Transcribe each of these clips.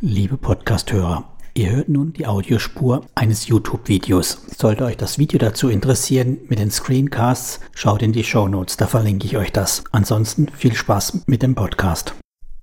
Liebe Podcasthörer, ihr hört nun die Audiospur eines YouTube-Videos. Sollte euch das Video dazu interessieren mit den Screencasts, schaut in die Show Notes, da verlinke ich euch das. Ansonsten viel Spaß mit dem Podcast.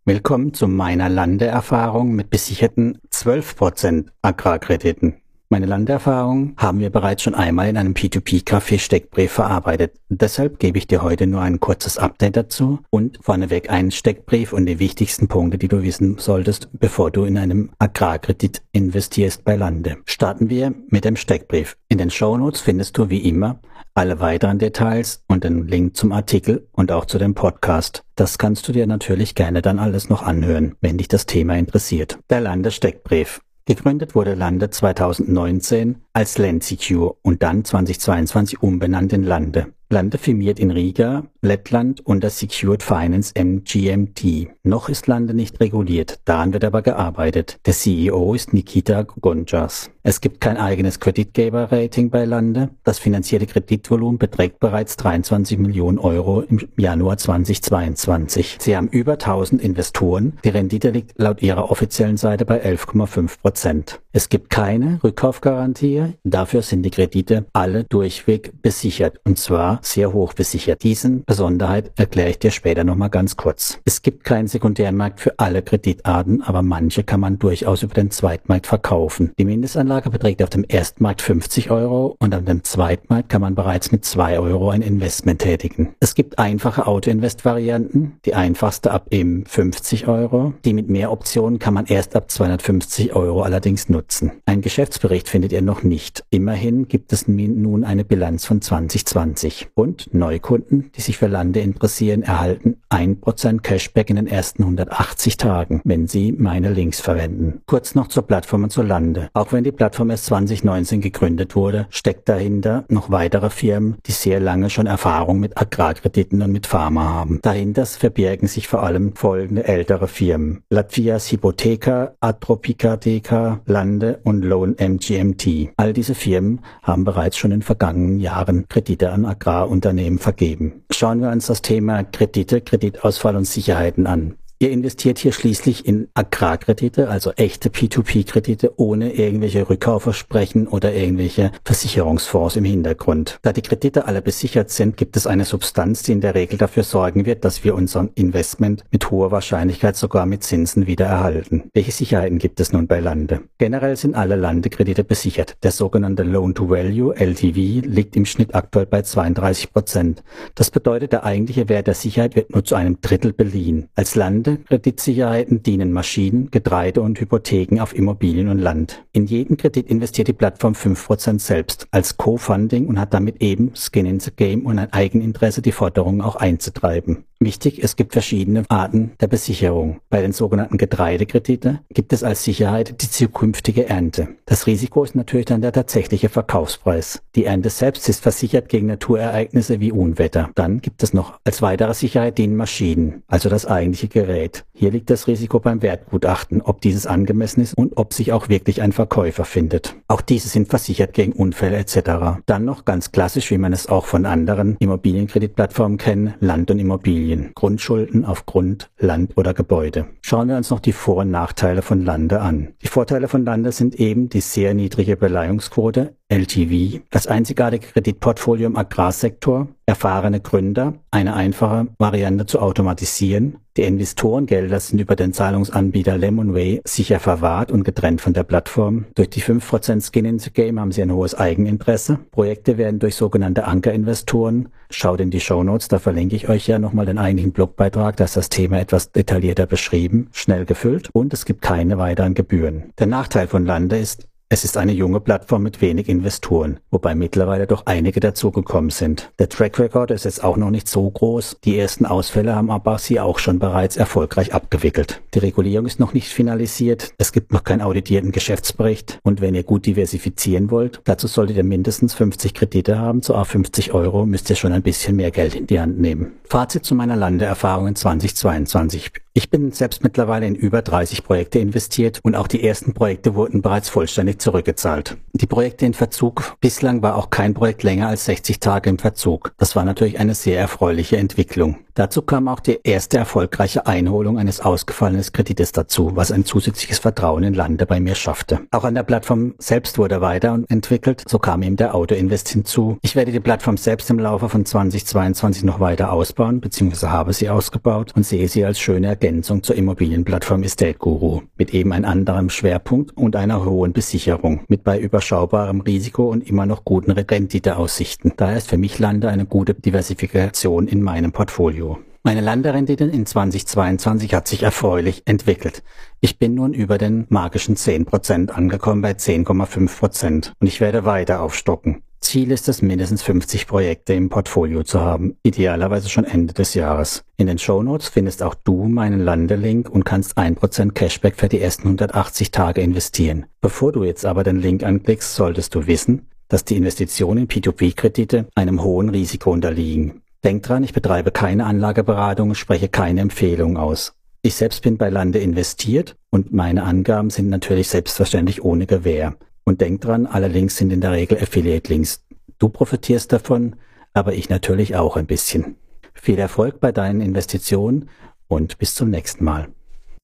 Willkommen zu meiner Landeerfahrung mit besicherten 12% Agrarkrediten. Meine Landerfahrung haben wir bereits schon einmal in einem P2P-Café Steckbrief verarbeitet. Deshalb gebe ich dir heute nur ein kurzes Update dazu und vorneweg einen Steckbrief und die wichtigsten Punkte, die du wissen solltest, bevor du in einem Agrarkredit investierst bei Lande. Starten wir mit dem Steckbrief. In den Shownotes findest du wie immer alle weiteren Details und den Link zum Artikel und auch zu dem Podcast. Das kannst du dir natürlich gerne dann alles noch anhören, wenn dich das Thema interessiert. Der Landesteckbrief. Gegründet wurde Lande 2019 als Landsecure und dann 2022 umbenannt in Lande. Lande firmiert in Riga, Lettland unter Secured Finance MGMT. Noch ist Lande nicht reguliert, daran wird aber gearbeitet. Der CEO ist Nikita Gonjas. Es gibt kein eigenes Kreditgeberrating bei Lande. Das finanzierte Kreditvolumen beträgt bereits 23 Millionen Euro im Januar 2022. Sie haben über 1000 Investoren. Die Rendite liegt laut ihrer offiziellen Seite bei 11,5 Prozent. Es gibt keine Rückkaufgarantie. Dafür sind die Kredite alle durchweg besichert und zwar sehr hoch besichert. Diesen Besonderheit erkläre ich dir später nochmal ganz kurz. Es gibt keinen Sekundärmarkt für alle Kreditarten, aber manche kann man durchaus über den Zweitmarkt verkaufen. Die Mindestanlage beträgt auf dem Erstmarkt 50 Euro und auf dem Zweitmarkt kann man bereits mit 2 Euro ein Investment tätigen. Es gibt einfache Auto-Invest-Varianten, die einfachste ab eben 50 Euro. Die mit mehr Optionen kann man erst ab 250 Euro allerdings nutzen. Ein Geschäftsbericht findet ihr noch nicht. Immerhin gibt es nun eine Bilanz von 2020. Und Neukunden, die sich für Lande interessieren, erhalten 1% Cashback in den ersten 180 Tagen, wenn sie meine Links verwenden. Kurz noch zur Plattform und zur Lande. Auch wenn die Plattform erst 2019 gegründet wurde, steckt dahinter noch weitere Firmen, die sehr lange schon Erfahrung mit Agrarkrediten und mit Pharma haben. Dahinter verbirgen sich vor allem folgende ältere Firmen. Latvias Hypotheka, Atropica DK, Lande und Loan MGMT. All diese Firmen haben bereits schon in vergangenen Jahren Kredite an Agrarunternehmen vergeben. Schauen wir uns das Thema Kredite, Kreditausfall und Sicherheiten an. Ihr investiert hier schließlich in Agrarkredite, also echte P2P-Kredite ohne irgendwelche Rückkaufversprechen oder irgendwelche Versicherungsfonds im Hintergrund. Da die Kredite alle besichert sind, gibt es eine Substanz, die in der Regel dafür sorgen wird, dass wir unser Investment mit hoher Wahrscheinlichkeit sogar mit Zinsen wieder erhalten. Welche Sicherheiten gibt es nun bei Lande? Generell sind alle Landekredite besichert. Der sogenannte Loan-to-Value, LTV, liegt im Schnitt aktuell bei 32 Prozent. Das bedeutet, der eigentliche Wert der Sicherheit wird nur zu einem Drittel beliehen. Als Land Kredit-Sicherheiten dienen Maschinen, Getreide und Hypotheken auf Immobilien und Land. In jeden Kredit investiert die Plattform 5% selbst als Co-Funding und hat damit eben Skin in the Game und ein Eigeninteresse, die Forderungen auch einzutreiben. Wichtig, es gibt verschiedene Arten der Besicherung. Bei den sogenannten Getreidekredite gibt es als Sicherheit die zukünftige Ernte. Das Risiko ist natürlich dann der tatsächliche Verkaufspreis. Die Ernte selbst ist versichert gegen Naturereignisse wie Unwetter. Dann gibt es noch als weitere Sicherheit die Maschinen, also das eigentliche Gerät. Hier liegt das Risiko beim Wertgutachten, ob dieses angemessen ist und ob sich auch wirklich ein Verkäufer findet. Auch diese sind versichert gegen Unfälle etc. Dann noch ganz klassisch, wie man es auch von anderen Immobilienkreditplattformen kennt, Land und Immobilien. Immobilien, Grundschulden auf Grund, Land oder Gebäude. Schauen wir uns noch die Vor- und Nachteile von Lande an. Die Vorteile von Lande sind eben die sehr niedrige Beleihungsquote, LTV, das einzigartige Kreditportfolio im Agrarsektor, erfahrene Gründer, eine einfache Variante zu automatisieren. Die Investorengelder sind über den Zahlungsanbieter Lemonway sicher verwahrt und getrennt von der Plattform. Durch die 5% Skin in the Game haben sie ein hohes Eigeninteresse. Projekte werden durch sogenannte Ankerinvestoren. Schaut in die Show Notes, da verlinke ich euch ja nochmal den eigentlichen Blogbeitrag, da ist das Thema etwas detaillierter beschrieben, schnell gefüllt und es gibt keine weiteren Gebühren. Der Nachteil von Lande ist, es ist eine junge Plattform mit wenig Investoren, wobei mittlerweile doch einige dazugekommen sind. Der Track Record ist jetzt auch noch nicht so groß. Die ersten Ausfälle haben aber sie auch schon bereits erfolgreich abgewickelt. Die Regulierung ist noch nicht finalisiert. Es gibt noch keinen auditierten Geschäftsbericht. Und wenn ihr gut diversifizieren wollt, dazu solltet ihr mindestens 50 Kredite haben. Zu A50 Euro müsst ihr schon ein bisschen mehr Geld in die Hand nehmen. Fazit zu meiner Landeerfahrung in 2022. Ich bin selbst mittlerweile in über 30 Projekte investiert und auch die ersten Projekte wurden bereits vollständig zurückgezahlt. Die Projekte in Verzug, bislang war auch kein Projekt länger als 60 Tage im Verzug. Das war natürlich eine sehr erfreuliche Entwicklung. Dazu kam auch die erste erfolgreiche Einholung eines ausgefallenen Kredites dazu, was ein zusätzliches Vertrauen in Lande bei mir schaffte. Auch an der Plattform selbst wurde weiterentwickelt, so kam ihm der Autoinvest hinzu. Ich werde die Plattform selbst im Laufe von 2022 noch weiter ausbauen, beziehungsweise habe sie ausgebaut und sehe sie als schöne Ergänzung zur Immobilienplattform Estate Guru, mit eben einem anderen Schwerpunkt und einer hohen Besicherung, mit bei überschaubarem Risiko und immer noch guten Renditeaussichten. Daher ist für mich Lande eine gute Diversifikation in meinem Portfolio. Meine Landerendite in 2022 hat sich erfreulich entwickelt. Ich bin nun über den magischen 10% angekommen bei 10,5% und ich werde weiter aufstocken. Ziel ist es, mindestens 50 Projekte im Portfolio zu haben, idealerweise schon Ende des Jahres. In den Shownotes findest auch du meinen Landelink und kannst 1% Cashback für die ersten 180 Tage investieren. Bevor du jetzt aber den Link anklickst, solltest du wissen, dass die Investitionen in P2P-Kredite einem hohen Risiko unterliegen. Denk dran, ich betreibe keine Anlageberatung, spreche keine Empfehlung aus. Ich selbst bin bei Lande investiert und meine Angaben sind natürlich selbstverständlich ohne Gewähr. Und denk dran, alle Links sind in der Regel Affiliate-Links. Du profitierst davon, aber ich natürlich auch ein bisschen. Viel Erfolg bei deinen Investitionen und bis zum nächsten Mal.